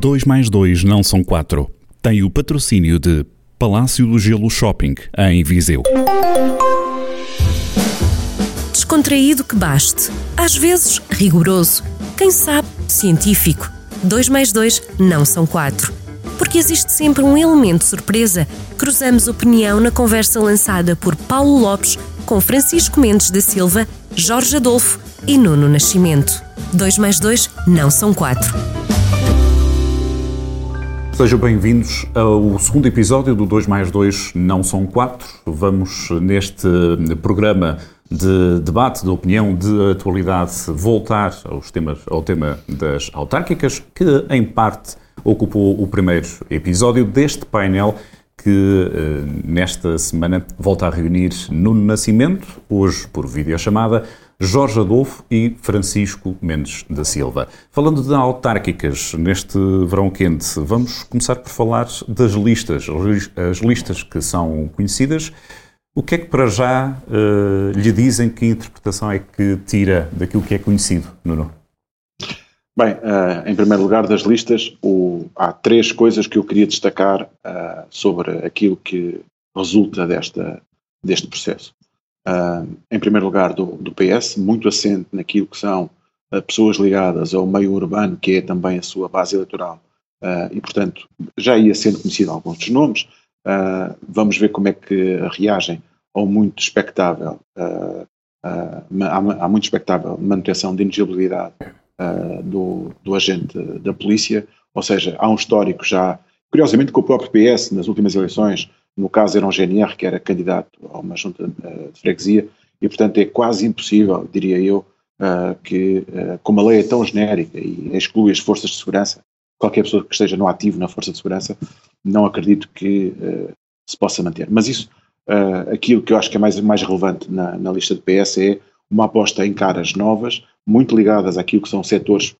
2 mais 2 não são 4. Tem o patrocínio de Palácio do Gelo Shopping, em Viseu. Descontraído que baste. Às vezes, rigoroso. Quem sabe, científico. 2 mais 2 não são 4. Porque existe sempre um elemento surpresa. Cruzamos opinião na conversa lançada por Paulo Lopes com Francisco Mendes da Silva, Jorge Adolfo e Nuno Nascimento. 2 mais 2 não são 4. Sejam bem-vindos ao segundo episódio do 2 mais 2 não são 4. Vamos neste programa de debate, de opinião, de atualidade, voltar aos temas, ao tema das autárquicas, que em parte ocupou o primeiro episódio deste painel que nesta semana volta a reunir Nuno Nascimento, hoje por videochamada, Jorge Adolfo e Francisco Mendes da Silva. Falando de autárquicas neste verão quente, vamos começar por falar das listas, as listas que são conhecidas. O que é que para já uh, lhe dizem, que interpretação é que tira daquilo que é conhecido, Nuno? Bem, uh, em primeiro lugar das listas, o, há três coisas que eu queria destacar uh, sobre aquilo que resulta desta, deste processo. Uh, em primeiro lugar, do, do, PS, muito assente naquilo que são uh, pessoas ligadas ao meio urbano, que é também a sua base eleitoral, uh, e portanto já ia sendo conhecido alguns dos nomes. vamos ver como é que reagem ao muito expectável, há, muito expectável manutenção de inelegibilidade do, do agente da polícia, ou seja, há um histórico já, curiosamente com o próprio PS nas últimas eleições, no caso era um GNR que era candidato a uma junta uh, de freguesia e, portanto, é quase impossível, diria eu, uh, que, uh, como a lei é tão genérica e exclui as forças de segurança, qualquer pessoa que esteja no ativo na força de segurança, não acredito que se possa manter. Mas isso, aquilo que eu acho que é mais, mais relevante na, na lista do PS é uma aposta em caras novas, muito ligadas àquilo que são setores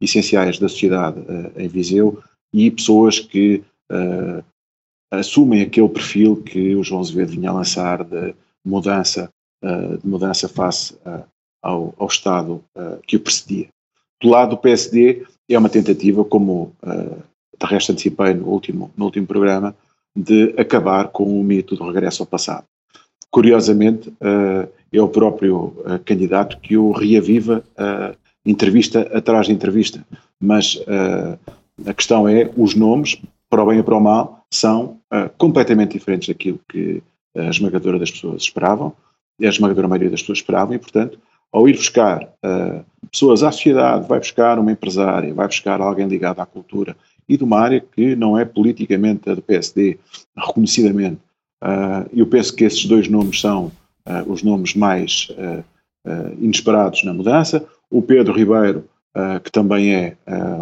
essenciais da sociedade em Viseu e pessoas que assumem aquele perfil que o João Azevedo vinha a lançar de mudança, uh, de mudança face uh, ao, ao, Estado uh, que o precedia. Do lado do PSD, é uma tentativa, como de resto anticipei no último, no último programa, de acabar com o mito do regresso ao passado. Curiosamente, é o próprio candidato que o reaviva entrevista atrás de entrevista, mas a questão é os nomes, para o bem e para o mal, são uh, completamente diferentes daquilo que a esmagadora das pessoas esperavam, a esmagadora maioria das pessoas esperavam, e, portanto, ao ir buscar uh, pessoas à sociedade, vai buscar uma empresária, vai buscar alguém ligado à cultura e de uma área que não é politicamente a do PSD, reconhecidamente. Uh, eu penso que esses dois nomes são uh, os nomes mais inesperados na mudança. O Pedro Ribeiro, que também é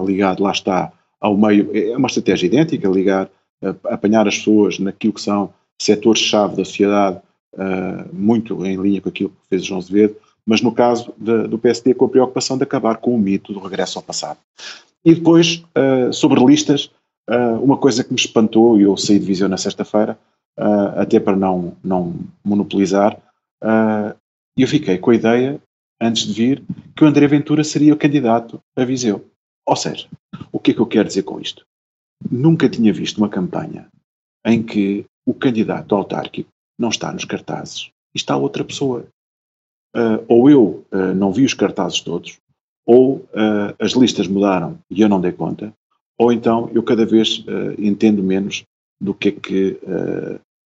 ligado, lá está, ao meio, é uma estratégia idêntica, ligar, apanhar as pessoas naquilo que são setores-chave da sociedade, uh, muito em linha com aquilo que fez João Azevedo, mas no caso de, do PSD com a preocupação de acabar com o mito do regresso ao passado. E depois, uh, sobre listas, uma coisa que me espantou, e eu saí de visão na sexta-feira, até para não, não monopolizar, eu fiquei com a ideia, antes de vir, que o André Ventura seria o candidato a Viseu. Ou seja, o que é que eu quero dizer com isto? Nunca tinha visto uma campanha em que o candidato autárquico não está nos cartazes e está outra pessoa. Uh, ou eu uh, não vi os cartazes todos, ou uh, as listas mudaram e eu não dei conta, ou então eu cada vez entendo menos do que é que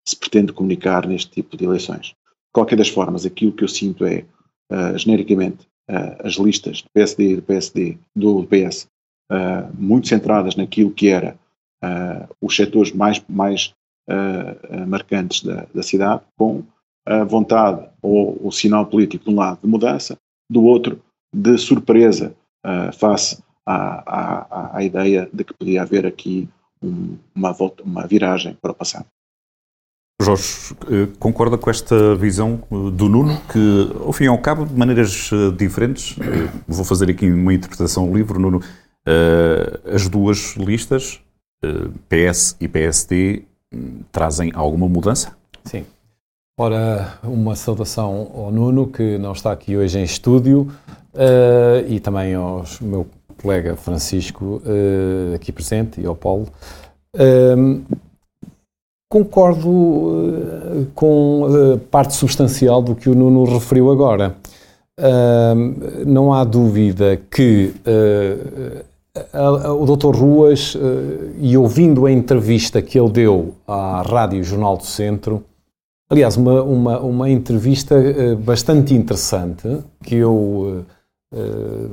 se pretende comunicar neste tipo de eleições. De qualquer das formas, aquilo que eu sinto é, genericamente, as listas do PSD e do PSD, do PS, muito centradas naquilo que era os setores mais, mais uh, marcantes da, da, cidade, com a vontade ou o sinal político de um lado de mudança, do outro de surpresa face à, à, à, ideia de que podia haver aqui um, uma, volta, uma viragem para o passado. Jorge, concorda com esta visão do Nuno, que, ao fim e ao cabo, de maneiras diferentes, vou fazer aqui uma interpretação livre, Nuno, as duas listas, eh, PS e PSD, trazem alguma mudança? Sim. Ora, uma saudação ao Nuno, que não está aqui hoje em estúdio, uh, e também aos meu, colega Francisco, uh, aqui presente, e ao Paulo. Uh, concordo com parte substancial do que o Nuno referiu agora. não há dúvida que o Dr. Ruas, e ouvindo a entrevista que ele deu à Rádio Jornal do Centro, aliás, uma, uma, uma entrevista bastante interessante, que eu eh,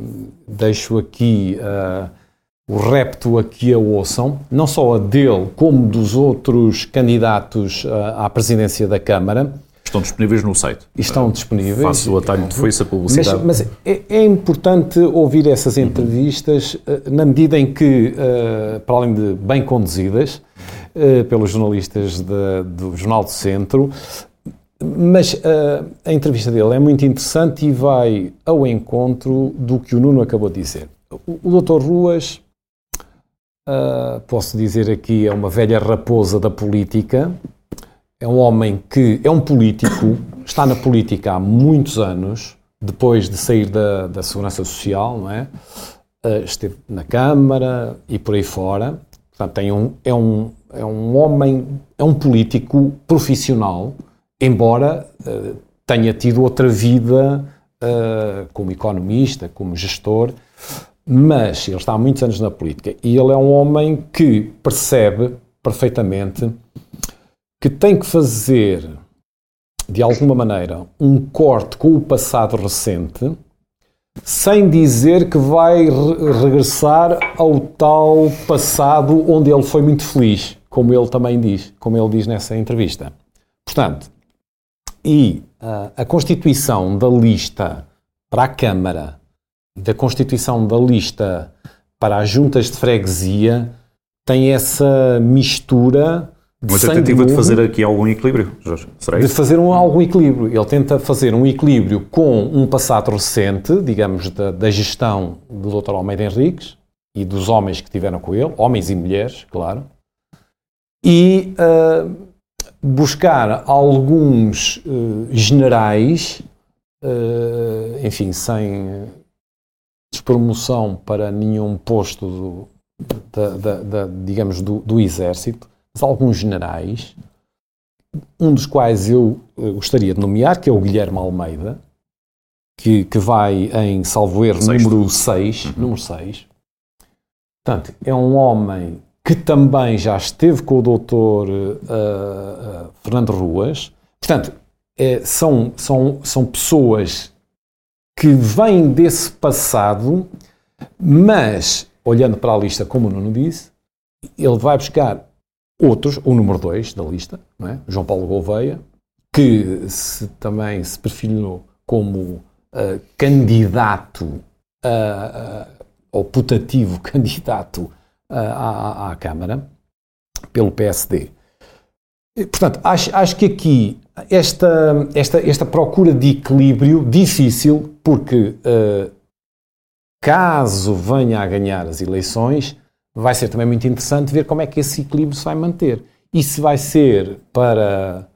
deixo aqui o repto a que a ouçam, não só a dele, como dos outros candidatos à presidência da Câmara. Estão disponíveis no site. Estão disponíveis. Faço o atalho de foice a publicidade. Mas, mas é, é, importante ouvir essas entrevistas na medida em que, para além de bem conduzidas pelos jornalistas de, do Jornal do Centro, mas uh, a entrevista dele é muito interessante e vai ao encontro do que o Nuno acabou de dizer. O, o Dr. Ruas, uh, posso dizer aqui, é uma velha raposa da política, é um homem que é um político, está na política há muitos anos, depois de sair da, da Segurança Social, não é? Uh, esteve na Câmara e por aí fora. Portanto, tem um, é, um, é um homem, é um político profissional embora uh, tenha tido outra vida uh, como economista, como gestor, mas ele está há muitos anos na política e ele é um homem que percebe perfeitamente que tem que fazer, de alguma maneira, um corte com o passado recente, sem dizer que vai re regressar ao tal passado onde ele foi muito feliz, como ele também diz, como ele diz nessa entrevista. Portanto, e uh, a constituição da lista para a Câmara, da constituição da lista para as juntas de freguesia, tem essa mistura uma tentativa de fazer aqui algum equilíbrio, Jorge. Será isso? De fazer um, algum equilíbrio. Ele tenta fazer um equilíbrio com um passado recente, digamos, da, da gestão do Dr. Almeida Henriques e dos homens que tiveram com ele, homens e mulheres, claro, e uh, buscar alguns uh, generais, uh, enfim, sem despromoção para nenhum posto, do, da, da, da, digamos, do, do, exército, mas alguns generais, um dos quais eu uh, gostaria de nomear, que é o Guilherme Almeida, que, que vai em, salvo erro, número 6, uhum. número 6. Portanto, é um homem que também já esteve com o doutor uh, uh, Fernando Ruas. Portanto, é, são, são, são pessoas que vêm desse passado, mas, olhando para a lista, como o Nuno disse, ele vai buscar outros, o número 2 da lista, é? João Paulo Gouveia, que se, também se perfilou como uh, candidato, ou putativo candidato à, à, Câmara pelo PSD. Portanto, acho, acho que aqui esta, esta, esta procura de equilíbrio difícil, porque uh, caso venha a ganhar as eleições, vai ser também muito interessante ver como é que esse equilíbrio se vai manter. E se vai ser para,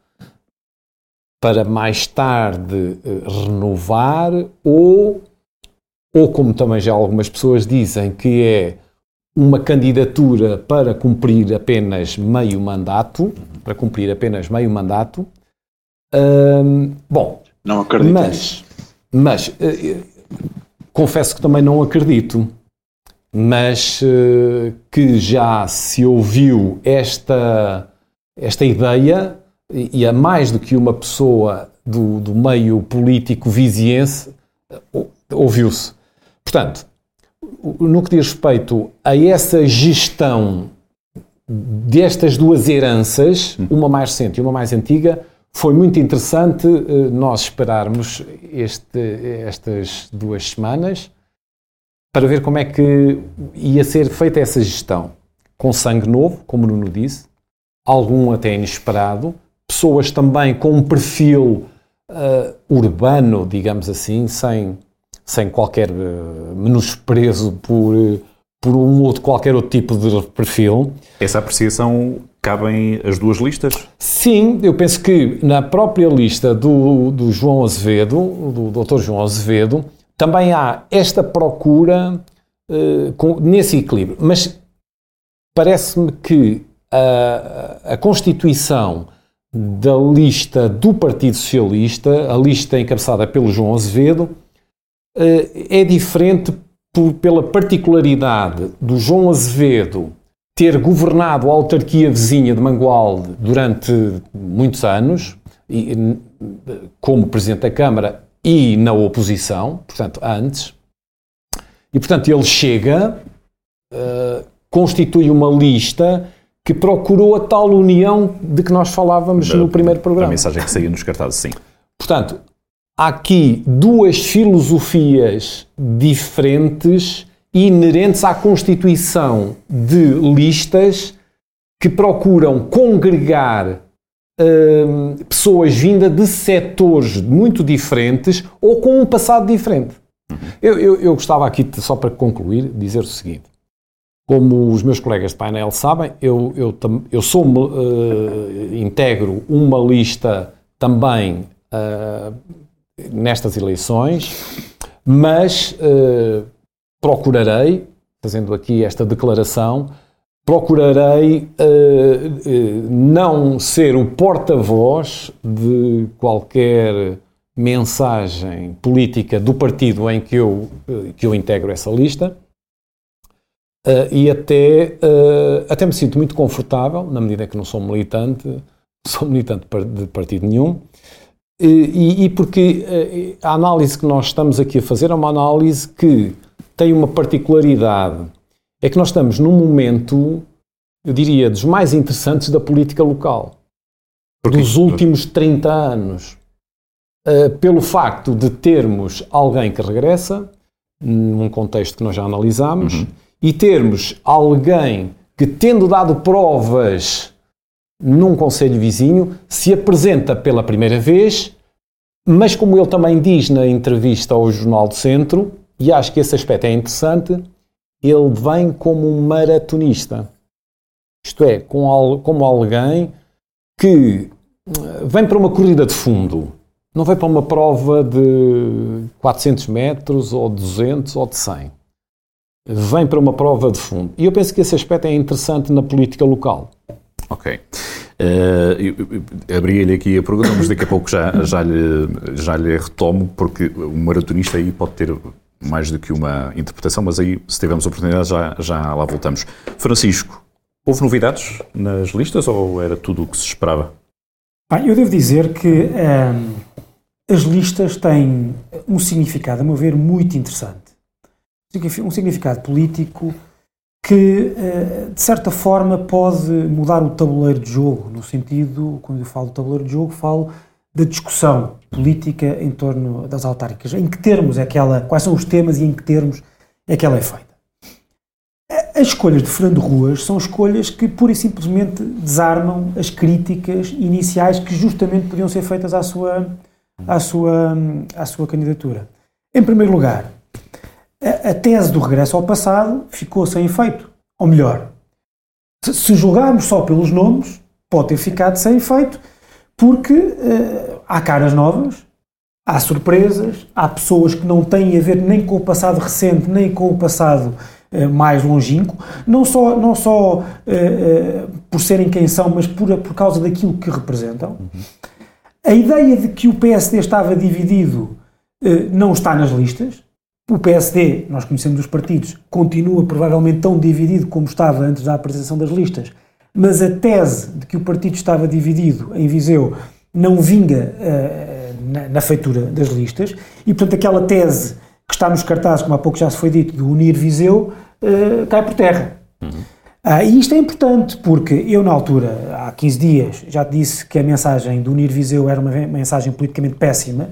para mais tarde uh, renovar ou, ou, como também já algumas pessoas dizem, que é uma candidatura para cumprir apenas meio mandato, para cumprir apenas meio mandato. bom, não acredito mas, mas uh, confesso que também não acredito, mas uh, que já se ouviu esta, esta ideia e, a mais do que uma pessoa do, do meio político viziense ouviu-se. Portanto, no que diz respeito a essa gestão destas duas heranças, uma mais recente e uma mais antiga, foi muito interessante eh, nós esperarmos este, estas duas semanas para ver como é que ia ser feita essa gestão. Com sangue novo, como o Nuno disse, algum até inesperado, pessoas também com um perfil uh, urbano, digamos assim, sem sem qualquer uh, menosprezo por, uh, por um outro, qualquer outro tipo de perfil. Essa apreciação cabem as duas listas? Sim, eu penso que na própria lista do, do João Azevedo, do Dr. João Azevedo, também há esta procura uh, com, nesse equilíbrio. Mas parece-me que a, a constituição da lista do Partido Socialista, a lista encabeçada pelo João Azevedo, é diferente por, pela particularidade do João Azevedo ter governado a autarquia vizinha de Mangualde durante muitos anos, e, como Presidente da Câmara e na oposição, portanto, antes. E, portanto, ele chega, uh, constitui uma lista que procurou a tal união de que nós falávamos da, no primeiro programa. A mensagem que saía nos cartazes, sim. Portanto, há aqui duas filosofias diferentes inerentes à constituição de listas que procuram congregar hum, pessoas vindas de setores muito diferentes ou com um passado diferente. Eu, eu, eu, gostava aqui, só para concluir, dizer o seguinte. Como os meus colegas de painel sabem, eu, eu, eu sou, uh, integro uma lista também uh, nestas eleições, mas uh, procurarei, fazendo aqui esta declaração, procurarei uh, não ser o porta-voz de qualquer mensagem política do partido em que eu, que eu integro essa lista. Uh, e até, uh, até me sinto muito confortável, na medida que não sou militante, sou militante de partido nenhum, e, e, porque a análise que nós estamos aqui a fazer é uma análise que tem uma particularidade. É que nós estamos num momento, eu diria, dos mais interessantes da política local. Porquê? Dos últimos 30 anos. Uh, pelo facto de termos alguém que regressa, num contexto que nós já analisámos, uhum. e termos alguém que, tendo dado provas num conselho vizinho, se apresenta pela primeira vez, mas como ele também diz na entrevista ao Jornal do Centro, e acho que esse aspecto é interessante, ele vem como um maratonista. Isto é, como alguém que eh, vem para uma corrida de fundo, não vem para uma prova de 400 metros, ou 200, ou de 100. Vem para uma prova de fundo. E eu penso que esse aspecto é interessante na política local. Ok. Uh, Abri-lhe aqui a pergunta, mas daqui a pouco já, já, lhe, já lhe retomo, porque o maratonista aí pode ter mais do que uma interpretação, mas aí, se tivermos oportunidade, já, já lá voltamos. Francisco, houve novidades nas listas ou era tudo o que se esperava? eu devo dizer que um, ehm, as listas têm um significado, a meu ver, muito interessante. Um significado político que, eh, de certa forma, pode mudar o tabuleiro de jogo, no sentido, quando eu falo de tabuleiro de jogo, falo da discussão política em torno das autárquicas. Em que termos é que ela, quais são os temas e em que termos é que ela é feita. As escolhas de Fernando Ruas são escolhas que pura e simplesmente desarmam as críticas iniciais que justamente podiam ser feitas à sua, à sua, à sua candidatura. Em primeiro lugar, a, a tese do regresso ao passado ficou sem efeito. Ou melhor, se julgarmos só pelos nomes, pode ter ficado sem efeito, porque uh, há caras novas, há surpresas, há pessoas que não têm a ver nem com o passado recente, nem com o passado uh, mais longínquo, não só, não só uh, por serem quem são, mas por, por causa daquilo que representam. Uhum. A ideia de que o PSD estava dividido não está nas listas. O PSD, nós conhecemos os partidos, continua provavelmente tão dividido como estava antes da apresentação das listas, mas a tese de que o partido estava dividido em Viseu não vinga uh, na, na, feitura das listas e, portanto, aquela tese que está nos cartazes, como há pouco já se foi dito, de unir Viseu, uh, cai por terra. Uhum. Uh, e isto é importante porque eu, na altura, há 15 dias, já disse que a mensagem de unir Viseu era uma mensagem politicamente péssima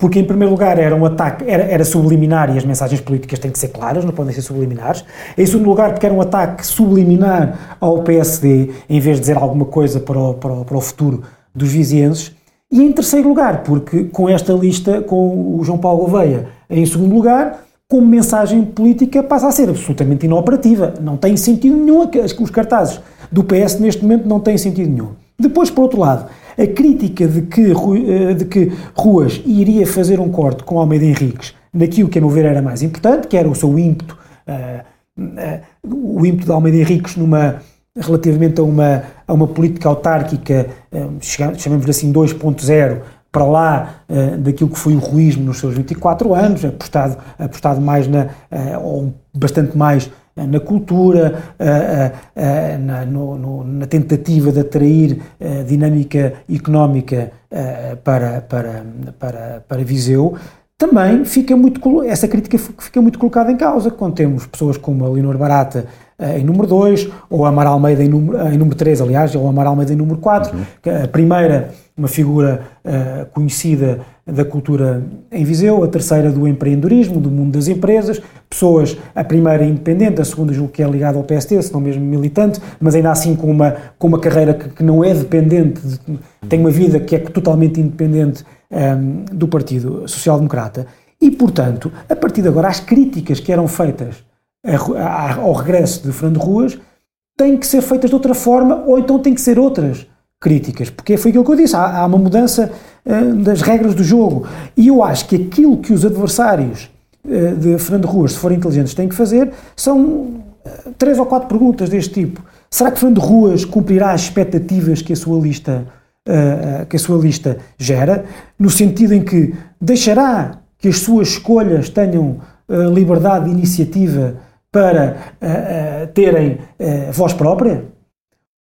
porque em primeiro lugar era um ataque, era, era, subliminar e as mensagens políticas têm que ser claras, não podem ser subliminares. Em segundo lugar, porque era um ataque subliminar ao PSD, em vez de dizer alguma coisa para o, para o, para o futuro dos vizienses. E em terceiro lugar, porque com esta lista, com o João Paulo Gouveia em segundo lugar, como mensagem política passa a ser absolutamente inoperativa. Não tem sentido nenhum, os cartazes do PS neste momento não têm sentido nenhum. Depois, por outro lado, a crítica de que, eh, de que Ruas iria fazer um corte com Almeida Henriques naquilo que, a meu ver, era mais importante, que era o seu ímpeto o ímpeto de Almeida Henriques numa relativamente a uma, a uma política autárquica, chamemos assim 2.0, para lá uh, daquilo que foi o ruísmo nos seus 24 anos, apostado, apostado mais na, uh, ou bastante mais uh, na cultura, na, no, no, na, tentativa de atrair dinâmica económica para, para, para, para Viseu, também fica muito, essa crítica fica muito colocada em causa quando temos pessoas como a Leonor Barata em número 2, ou Amar Almeida em número, em número 3, aliás, ou Amar Almeida em número 4. Uhum. A primeira uma figura uh, conhecida da cultura em Viseu, a terceira do empreendedorismo, do mundo das empresas, pessoas, a primeira independente, a segunda julgo que é ligada ao PST, se não mesmo militante, mas ainda assim com uma, com uma carreira que, que não é dependente, de, tem uma vida que é totalmente independente um, ehm, do Partido Social Democrata. E, portanto, a partir de agora, as críticas que eram feitas ao regresso de Fernando Ruas têm que ser feitas de outra forma ou então têm que ser outras críticas, porque foi aquilo que eu disse, há, há uma mudança uh, das regras do jogo. E eu acho que aquilo que os adversários uh, de Fernando Ruas, se forem inteligentes, têm que fazer são uh, três ou quatro perguntas deste tipo. Será que Fernando Ruas cumprirá as expectativas que a sua lista, que a sua lista gera, no sentido em que deixará que as suas escolhas tenham liberdade de iniciativa para terem voz própria?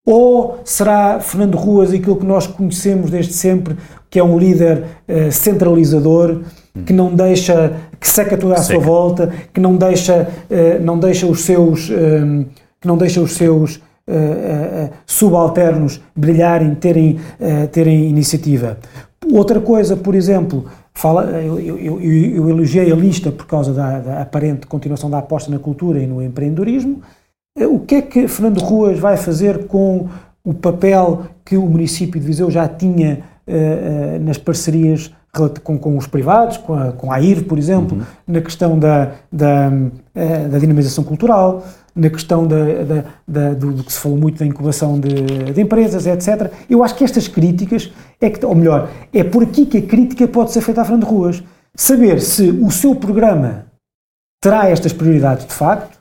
Ou será Fernando Ruas aquilo que nós conhecemos desde sempre, que é um líder uh, centralizador, que não deixa, que seca tudo à seca. sua volta, que não deixa, uh, não deixa os seus, uh, que não deixa os seus subalternos brilharem, terem, terem iniciativa. Outra coisa, por exemplo, fala, eu, eu, eu, eu elogiei a lista por causa da, da aparente continuação da aposta na cultura e no empreendedorismo. Eh, o que é que Fernando Ruas vai fazer com o papel que o município de Viseu já tinha uh, uh, nas parcerias com, com, os privados, com a, com a AIR, por exemplo, uhum. na questão da, da, uh, da, dinamização cultural, na questão da, da, da do, do, que se falou muito da incubação de, de, empresas, etc. Eu acho que estas críticas, é que, ou melhor, é por aqui que a crítica pode ser feita a Fernando Ruas. Saber se o seu programa terá estas prioridades de facto,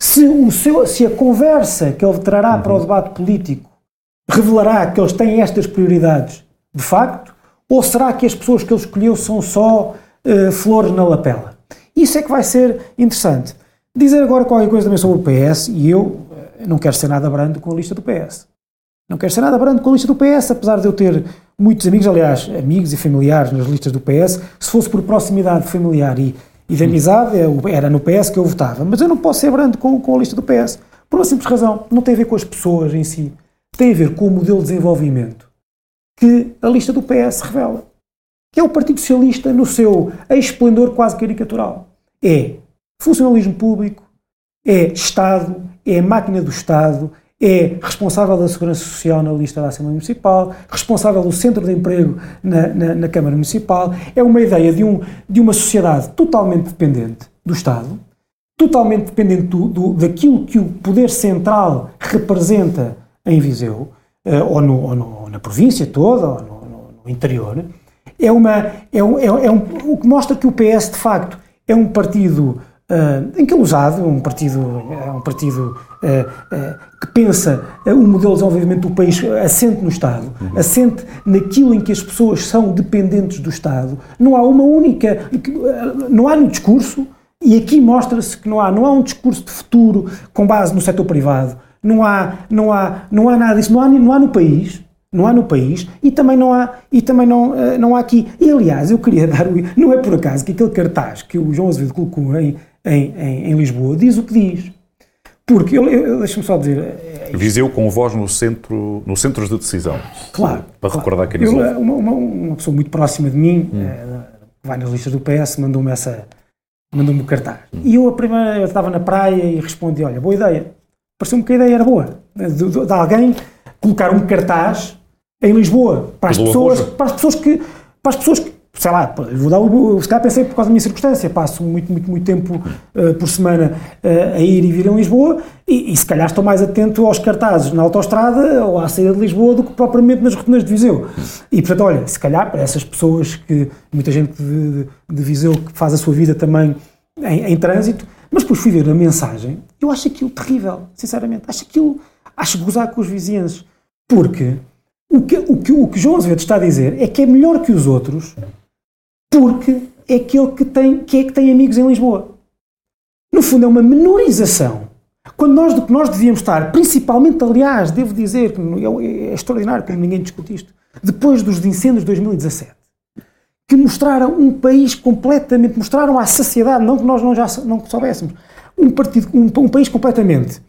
se, o seu, se a conversa que ele trará uhum. para o debate político revelará que eles têm estas prioridades de facto, ou será que as pessoas que ele escolheu são só uh, flores na lapela? Isso é que vai ser interessante. Dizer agora qualquer coisa também sobre o PS, e eu uh, não quero ser nada brando com a lista do PS. Não quero ser nada brando com a lista do PS, apesar de eu ter muitos amigos, aliás, amigos e familiares nas listas do PS, se fosse por proximidade familiar e e de amizade era no PS que eu votava. Mas eu não posso ser brando com, com a lista do PS. Por uma simples razão. Não tem a ver com as pessoas em si. Tem a ver com o modelo de desenvolvimento que a lista do PS revela. Que é o Partido Socialista no seu esplendor quase caricatural. É funcionalismo público, é Estado, é máquina do Estado, é responsável da Segurança Social na lista da Assembleia Municipal, responsável do Centro de Emprego na, na, na, Câmara Municipal. É uma ideia de, um, de uma sociedade totalmente dependente do Estado, totalmente dependente do, do daquilo que o poder central representa em Viseu, ou, no, ou, no, na província toda, ou no, no interior. É, uma, é, um, é, é um, o que mostra que o PS, de facto, é um partido uh, encalosado, um partido, é um partido uh, uh, que pensa o modelo de desenvolvimento do país assente no Estado, uhum. assente naquilo em que as pessoas são dependentes do Estado. Não há uma única, não há no discurso, e aqui mostra-se que não há, não há um discurso de futuro com base no setor privado, não há, não há, não há nada disso, não há, não há no país, não há no país e também não há, e também não, não há aqui. E aliás, eu queria dar, não é por acaso que aquele cartaz que o João Azevedo colocou em, em, em, em Lisboa, diz o que diz. Porque, deixa-me só dizer... É Viseu com voz no centro, no centros de decisão. Claro. Para claro. recordar quem eu, uma, uma, uma, pessoa muito próxima de mim, hum. é, vai nas listas do PS, mandou-me essa... Mandou-me o cartaz. Hum. E eu, a primeira, eu estava na praia e respondi, olha, boa ideia. Pareceu-me que a ideia era boa. De, de, de alguém colocar um cartaz em Lisboa para as, pessoas, para as pessoas que para as pessoas que sei lá, vou dar o, se calhar pensei por causa da minha circunstância, passo muito, muito, muito tempo uh, por semana uh, a ir e vir em Lisboa e, e, se calhar estou mais atento aos cartazes na autostrada ou à saída de Lisboa do que propriamente nas rotundas de Viseu. E portanto, olha, se calhar para essas pessoas que, muita gente de, de, de Viseu que faz a sua vida também em, em trânsito, mas depois fui ver a mensagem, eu acho aquilo terrível, sinceramente. Acho aquilo, acho gozar com os vizinhos. Porque o que, o, que, o que João Azevedo está a dizer é que é melhor que os outros, porque é aquele que, tem, que é que tem amigos em Lisboa. No fundo, é uma menorização. Quando nós, nós devíamos estar, principalmente, aliás, devo dizer que é, é extraordinário como ninguém discute isto, depois dos incêndios de 2017, que mostraram um país completamente, mostraram à sociedade, não que nós não já não soubéssemos, um, partido, um, um país completamente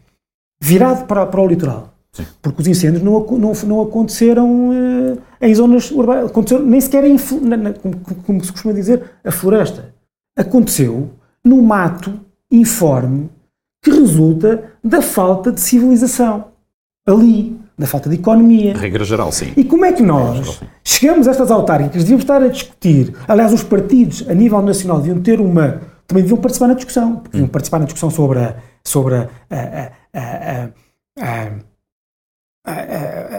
virado para, para o litoral. Sim. Porque os incêndios não, não, não aconteceram uh, em zonas urbanas, aconteceram nem sequer em, na, na, como, como, se costuma dizer, a floresta. Aconteceu no mato informe que resulta da falta de civilização. Ali, da falta de economia. Regra geral, sim. E como é que nós chegamos a estas autárquicas, devíamos estar a discutir, aliás, os partidos a nível nacional deviam ter uma, também deviam participar na discussão, deviam hum. participar na discussão sobre a, sobre a, a, a,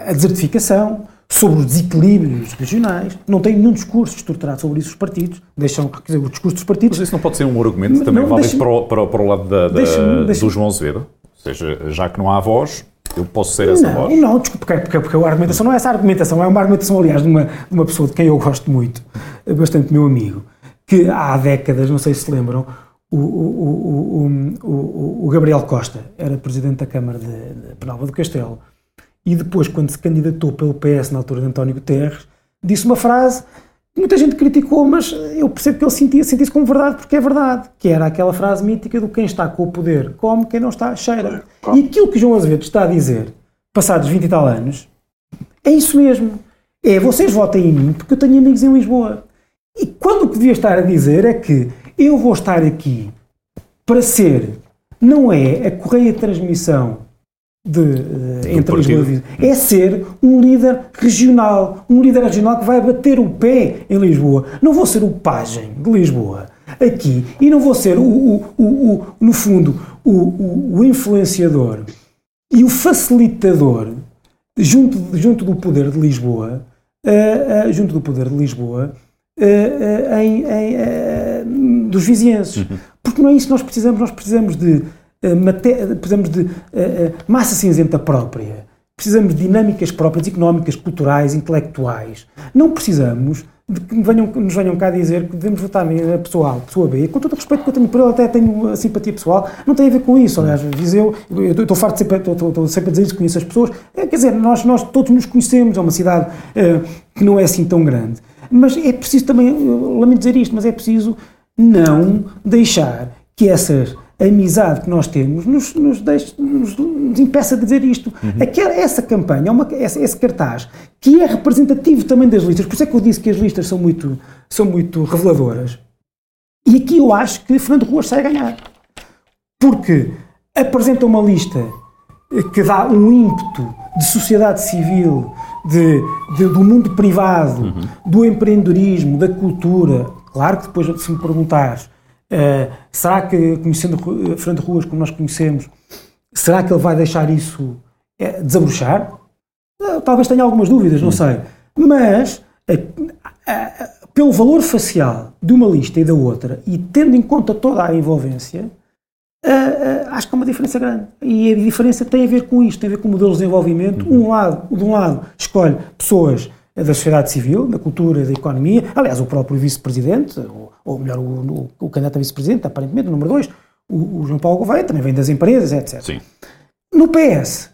a desertificação, sobre os desequilíbrios regionais. Não tem nenhum discurso estruturado sobre isso os partidos. Deixam, quer dizer, o discurso dos partidos... Mas isso não pode ser um argumento também válido para, para, para o lado da, da, do João Azevedo? Ou seja, já que não há voz, eu posso ser essa não, voz? Não, desculpe, porque, porque, porque a argumentação não é essa argumentação, é uma argumentação, aliás, de uma, de uma pessoa de quem eu gosto muito, bastante meu amigo, que há décadas, não sei se lembram, o, o, o, o Gabriel Costa era presidente da Câmara de, de Penalva do Castelo e depois, quando se candidatou pelo PS na altura de António Guterres, disse uma frase Muita gente criticou, mas eu percebo que ele sentia, sentia isso como verdade, porque é verdade. Que era aquela frase mítica do quem está com o poder come, quem não está cheira. E aquilo que João Azevedo está a dizer, passados 20 e tal anos, é isso mesmo. É vocês votem em mim porque eu tenho amigos em Lisboa. E quando o que devia estar a dizer é que eu vou estar aqui para ser, não é a correia de transmissão de, uh, entre Lisboa e é ser um líder regional, um líder regional que vai bater o pé em Lisboa. Não vou ser o pajem de Lisboa aqui e não vou ser o, o, o, o no fundo o, influenciador e o facilitador junto, junto do poder de Lisboa, uh, uh, junto do poder de Lisboa, em, em dos vizinhenses. Uhum. Porque não é isso que nós precisamos, nós precisamos de eh, precisamos de uh, massa cinzenta própria, precisamos de dinâmicas próprias, económicas, culturais, intelectuais. Não precisamos de que venham, nos venham cá dizer que devemos votar na pessoa A, pessoa B. Com todo o respeito que eu tenho por ele, até tenho simpatia pessoal, não tem a ver com isso. Aliás, Viseu, eu estou farto de sempre, estou, estou sempre a dizer isso, conheço as pessoas. É, quer dizer, nós, nós todos nos conhecemos, é uma cidade uh, que não é assim tão grande. Mas é preciso também, lamento dizer isto, mas é preciso não deixar que essas a amizade que nós temos nos, nos, deixe, nos, nos impeça de dizer isto. Uhum. Aquela, essa campanha, uma, esse, esse, cartaz, que é representativo também das listas, por isso é que eu disse que as listas são muito, são muito reveladoras. E aqui eu acho que Fernando Ruas sai a ganhar. Porque apresenta uma lista que dá um ímpeto de sociedade civil, de, de do mundo privado, uhum. do empreendedorismo, da cultura. Claro que depois, se me perguntares Uh, será que, conhecendo Fernando Ruas como nós conhecemos, será que ele vai deixar isso uh, desabrochar? Uh, talvez tenha algumas dúvidas, não sei. Mas, pelo valor facial de uma lista e da outra, e tendo em conta toda a envolvência, acho que há uma diferença grande. E a diferença tem a ver com isto, tem a ver com o modelo de desenvolvimento. Uhum. Um lado, de um lado, escolhe pessoas da sociedade civil, da cultura, da economia. Aliás, o próprio vice-presidente, ou, ou, melhor, o, o, o, candidato a vice-presidente, aparentemente, o número dois, o, o, João Paulo Gouveia, também vem das empresas, etc. Sim. No PS,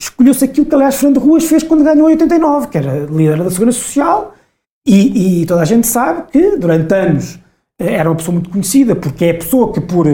escolheu-se aquilo que, aliás, Fernando Ruas fez quando ganhou em 89, que era líder da Segurança Social, e, e toda a gente sabe que, durante anos, era uma pessoa muito conhecida, porque é a pessoa que, por.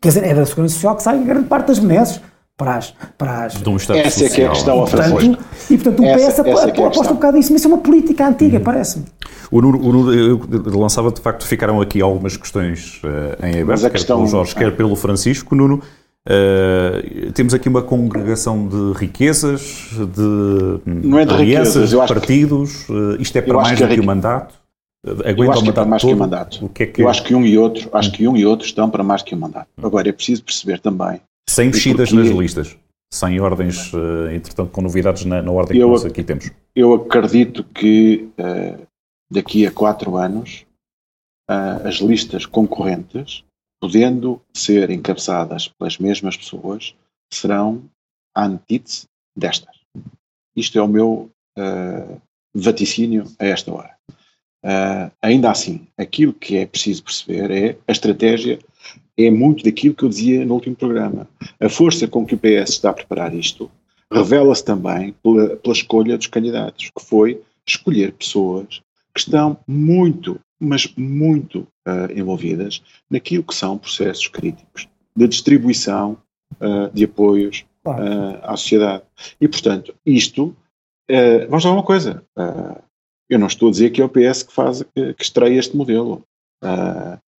Quer dizer, é da Segurança Social que sai grande parte das benesses para as. Para as de um Estado essa social. é que é a questão a fazer. E, portanto, o PS essa, essa é aposta um bocado nisso, mas isso é uma política antiga, uhum. parece-me. O Nuno, eu lançava, de facto, ficaram aqui algumas questões uh, em aberto, quer questão... pelo Jorge, quer pelo Francisco. Nuno, uh, temos aqui uma congregação de riquezas, de, Não é de alianças, de partidos. Que... Uh, isto é para mais do que o mandato? Aguenta acho que é para mais todo? que o mandato. O que é que... Eu acho que um e outro, acho hum. que um e outro estão para mais que o mandato. Agora é preciso perceber também sem mexidas nas listas, sem ordens, uh, entretanto, com novidades na, na ordem eu, que nós aqui temos. Eu acredito que uh, daqui a quatro anos uh, as listas concorrentes, podendo ser encabeçadas pelas mesmas pessoas, serão a antítese destas. Isto é o meu vaticínio a esta hora. Ainda assim, aquilo que é preciso perceber é a estratégia é muito daquilo que eu dizia no último programa. A força com que o PS está a preparar isto revela-se também pela, pela escolha dos candidatos, que foi escolher pessoas que estão muito, mas muito uh, envolvidas naquilo que são processos críticos de distribuição uh, de apoios uh, à sociedade. E, portanto, isto, vamos lá uma coisa, eu não estou a dizer que é o PS que faz, que, que estreia este modelo.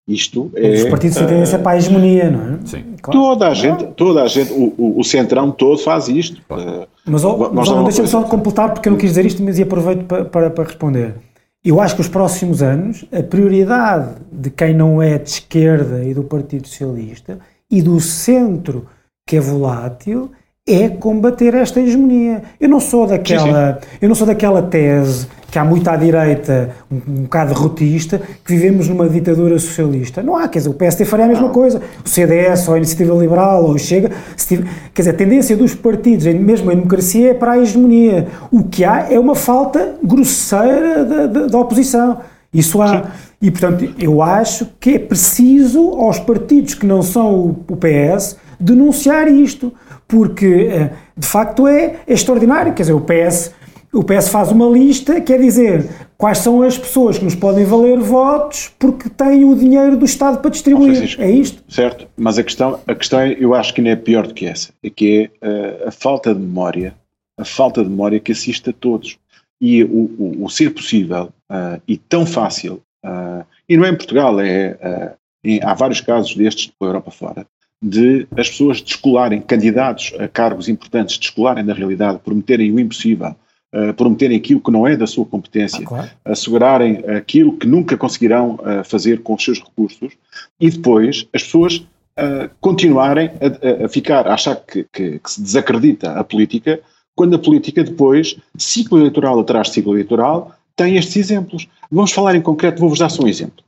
Isto é. Os partidos têm tendência para a hegemonia, não é? Sim. Claro. Toda a gente, toda a gente o, o, o centrão todo faz isto. Claro. Mas, oh, não deixa-me só completar, porque eu não quis dizer isto, mas aproveito para, para, para responder. Eu acho que os próximos anos, a prioridade de quem não é de esquerda e do Partido Socialista e do centro que é volátil é combater esta hegemonia. Eu não sou daquela, sim, sim. eu não sou daquela tese que há muito à direita, um, um bocado rotista, que vivemos numa ditadura socialista. Não há, quer dizer, o PSD faria a mesma coisa, o CDS ou a Iniciativa Liberal ou o Chega, tiver, quer dizer, a tendência dos partidos, mesmo a democracia, é para a hegemonia. O que há é uma falta grosseira da, da, da oposição. Isso há. Sim. E, portanto, eu acho que é preciso aos partidos que não são o PS denunciar isto porque eh, de facto é, é extraordinário. Quer dizer, o PS, o PS faz uma lista, quer dizer, quais são as pessoas que nos podem valer votos porque têm o dinheiro do Estado para distribuir. é isto? Certo, mas a questão, a questão é, eu acho que não é pior do que essa, é que é uh, a falta de memória, a falta de memória que assiste a todos. E o, o, o ser possível uh, e tão fácil, uh, e não é em Portugal, é, em, há vários casos destes pela Europa fora, de as pessoas descolarem, candidatos a cargos importantes, descolarem da realidade, prometerem o impossível, uh, prometerem aquilo que não é da sua competência, ah, claro. assegurarem aquilo que nunca conseguirão uh, fazer com os seus recursos e depois as pessoas uh, continuarem a, a, ficar, a achar que, que, que, se desacredita a política, quando a política depois, ciclo eleitoral atrás de ciclo eleitoral, tem estes exemplos. Vamos falar em concreto, vou-vos dar só um exemplo.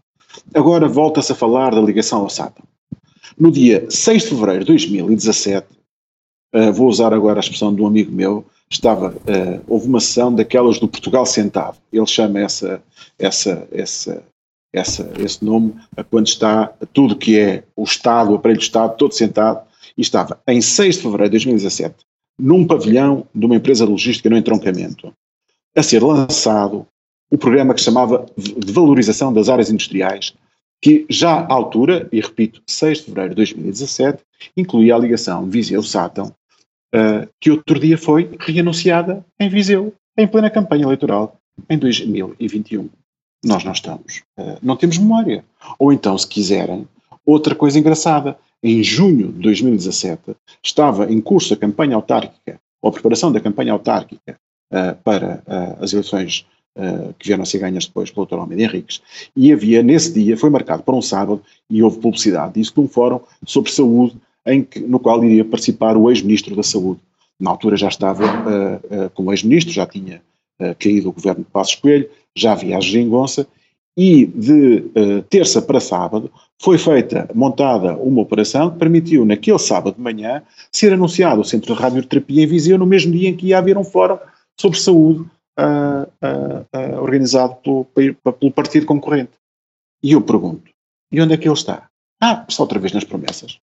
Agora volta-se a falar da ligação ao SATA. No dia 6 de fevereiro de 2017, uh, vou usar agora a expressão de um amigo meu, estava, uh, houve uma sessão daquelas do Portugal sentado. Ele chama essa, essa, essa, essa, esse nome quando está tudo que é o Estado, o aparelho do Estado, todo sentado, e estava em 6 de fevereiro de 2017, num pavilhão de uma empresa logística no entroncamento, a ser lançado o programa que se chamava de valorização das áreas industriais, que já à altura, e repito, 6 de fevereiro de 2017, incluía a ligação Viseu-Sátão, uh, que outro dia foi reanunciada em Viseu, em plena campanha eleitoral, em 2021. Nós não estamos, uh, não temos memória. Ou então, se quiserem, outra coisa engraçada, em junho de 2017 estava em curso a campanha autárquica, ou a preparação da campanha autárquica uh, para as eleições uh, que vieram a ser ganhas depois pelo Dr. Almeida Henriques, e havia nesse dia, foi marcado para um sábado, e houve publicidade disso num fórum sobre saúde, que, no qual iria participar o ex-ministro da Saúde. Na altura já estava uh, uh, como ex-ministro, já tinha caído o governo de Passos Coelho, já havia a geringonça, e de terça para sábado foi feita, montada uma operação que permitiu, naquele sábado de manhã, ser anunciado o Centro de Radioterapia em Viseu, no mesmo dia em que ia haver um fórum sobre saúde uh, uh, organizado pelo, pelo partido concorrente. E eu pergunto, e onde é que ele está? Ah, está outra vez nas promessas.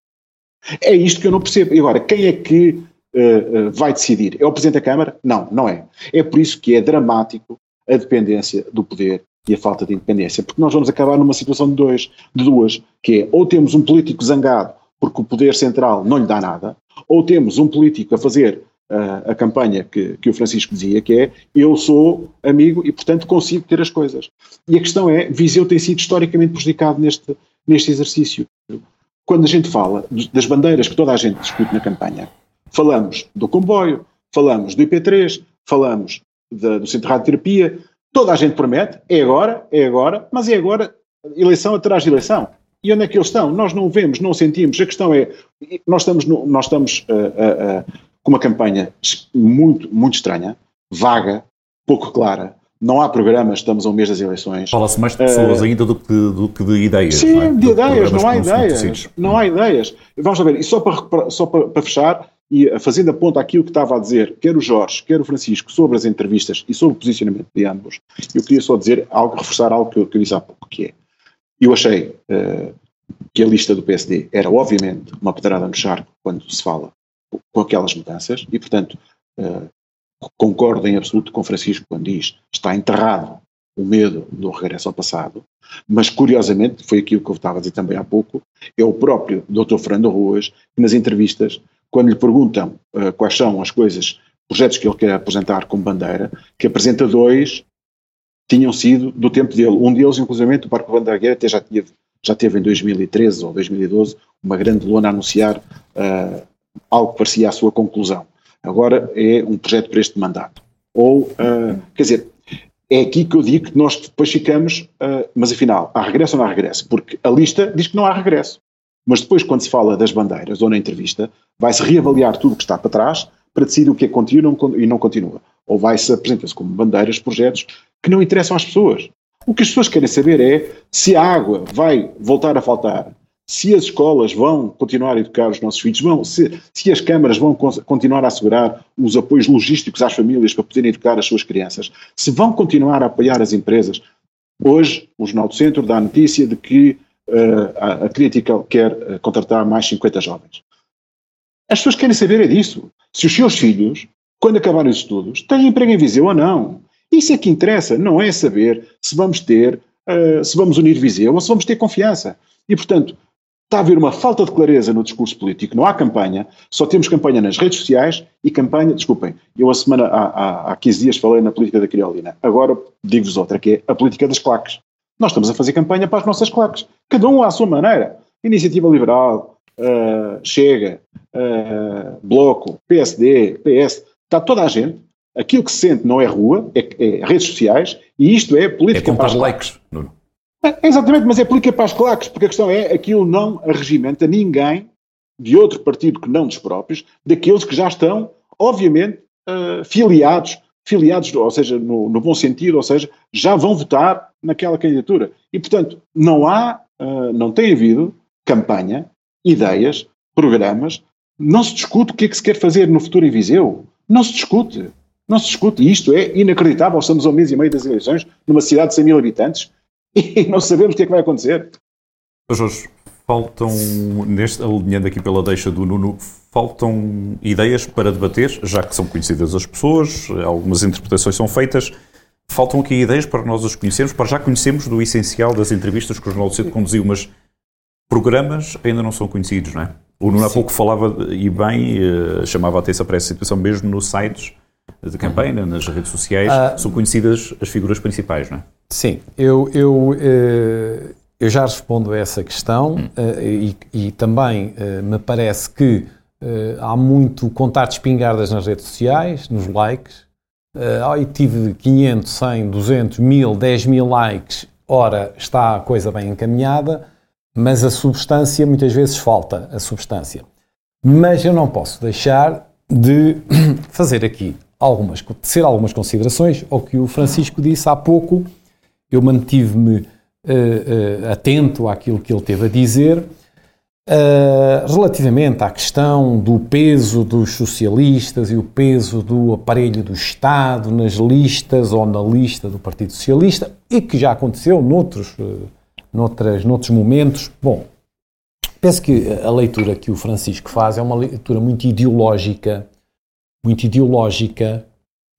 É isto que eu não percebo. E agora, quem é que uh, uh, vai decidir? É o Presidente da Câmara? Não, não é. É por isso que é dramático a dependência do poder e a falta de independência. Porque nós vamos acabar numa situação de, dois, de duas, que é ou temos um político zangado porque o poder central não lhe dá nada, ou temos um político a fazer a, a campanha que, que o Francisco dizia, que é eu sou amigo e, portanto, consigo ter as coisas. E a questão é, Viseu tem sido historicamente prejudicado neste, neste exercício. Quando a gente fala das bandeiras que toda a gente discute na campanha, falamos do comboio, falamos do IP3, falamos do centro de radioterapia, toda a gente promete, é agora, é agora, mas é agora, eleição atrás de eleição. E onde é que eles estão? Nós não vemos, não sentimos. A questão é, nós estamos, no, nós estamos uh, uh, uh, com uma campanha muito, muito estranha, vaga, pouco clara, não há programas, estamos a um mês das eleições. Fala-se mais de pessoas uh, ainda do que, do que, de ideias. Sim, é? de ideias, não há ideias. Não há ideias. Vamos ver, e só para, só para, para fechar, e fazendo a ponta àquilo que estava a dizer, quer o Jorge, quer o Francisco, sobre as entrevistas e sobre o posicionamento de ambos, eu queria só dizer algo, reforçar algo que eu, que eu disse há pouco, que é, eu achei uh, que a lista do PSD era obviamente uma pedrada no charco quando se fala com aquelas mudanças e, portanto, uh, concordo em absoluto com Francisco quando diz está enterrado o medo do regresso ao passado, mas curiosamente, foi aquilo que eu estava a dizer também há pouco, é o próprio Dr. Fernando Ruas que nas entrevistas quando lhe perguntam uh, quais são as coisas, projetos que ele quer apresentar como bandeira, que apresenta dois, tinham sido do tempo dele. Um deles, inclusive, o Parque Bandeira até já, tinha, já teve em 2013 ou 2012 uma grande lona a anunciar uh, algo que parecia a sua conclusão. Agora é um projeto para este mandato. Ou, uh, quer dizer, é aqui que eu digo que nós depois ficamos, uh, mas afinal, há regresso ou não há regresso? Porque a lista diz que não há regresso. Mas depois, quando se fala das bandeiras ou na entrevista, vai-se reavaliar tudo o que está para trás para decidir o que é que continua e não continua. Ou vai-se apresentar-se como bandeiras, projetos que não interessam às pessoas. O que as pessoas querem saber é se a água vai voltar a faltar, se as escolas vão continuar a educar os nossos filhos, vão, se, se as câmaras vão continuar a assegurar os apoios logísticos às famílias para poderem educar as suas crianças, se vão continuar a apoiar as empresas. Hoje, o Jornal do Centro dá a notícia de que uh, a, a crítica quer uh, contratar mais 50 jovens. As pessoas querem saber é disso. Se os seus filhos, quando acabarem os estudos, têm emprego em Viseu ou não. Isso é que interessa, não é saber se vamos ter, uh, se vamos unir Viseu ou se vamos ter confiança. E, portanto, está a haver uma falta de clareza no discurso político, não há campanha, só temos campanha nas redes sociais e campanha, desculpem, eu a semana, há, há, há 15 dias falei na política da criolina, agora digo-vos outra, que é a política das claques. Nós estamos a fazer campanha para as nossas claques, cada um à sua maneira. Iniciativa Liberal, uh, Chega, uh, Bloco, PSD, PS, está toda a gente. Aquilo que se sente não é rua, é, é redes sociais, e isto é política é para as likes. Nuno. É, exatamente, mas é política para as claques, porque a questão é, aquilo não arregimenta ninguém de outro partido que não dos próprios, daqueles que já estão, obviamente, uh, filiados, filiados, ou seja, no, no, bom sentido, ou seja, já vão votar naquela candidatura. E, portanto, não há, uh, não tem havido campanha ideias, programas, não se discute o que é que se quer fazer no futuro em Viseu. Não se discute. Não se discute. E isto é inacreditável. Estamos a um mês e meio das eleições, numa cidade de 100 mil habitantes, e não sabemos o que é que vai acontecer. Jorge, faltam, neste, alinhando aqui pela deixa do Nuno, faltam ideias para debater, já que são conhecidas as pessoas, algumas interpretações são feitas. Faltam aqui ideias para nós os conhecermos, para já conhecermos do essencial das entrevistas que o Jornal do Centro conduziu, mas programas ainda não são conhecidos, não é? O Nuno há pouco falava, e bem, uh, chamava a atenção para essa situação mesmo nos sites de campanha, nas redes sociais, uh, são conhecidas as figuras principais, não é? Sim, eu, eu, uh, eu já respondo a essa questão hum. e, e, também me parece que há muito contar de espingardas nas redes sociais, nos likes. Uh, tive 500, 100, 200, 1000, 10 mil likes, ora está a coisa bem encaminhada mas a substância muitas vezes falta a substância. Mas eu não posso deixar de fazer aqui algumas, ser algumas considerações ao que o Francisco disse há pouco. Eu mantive-me uh, uh, atento àquilo que ele teve a dizer. Uh, relativamente à questão do peso dos socialistas e o peso do aparelho do Estado nas listas ou na lista do Partido Socialista, e que já aconteceu noutros noutras, noutros momentos. Bom, penso que a leitura que o Francisco faz é uma leitura muito ideológica, muito ideológica,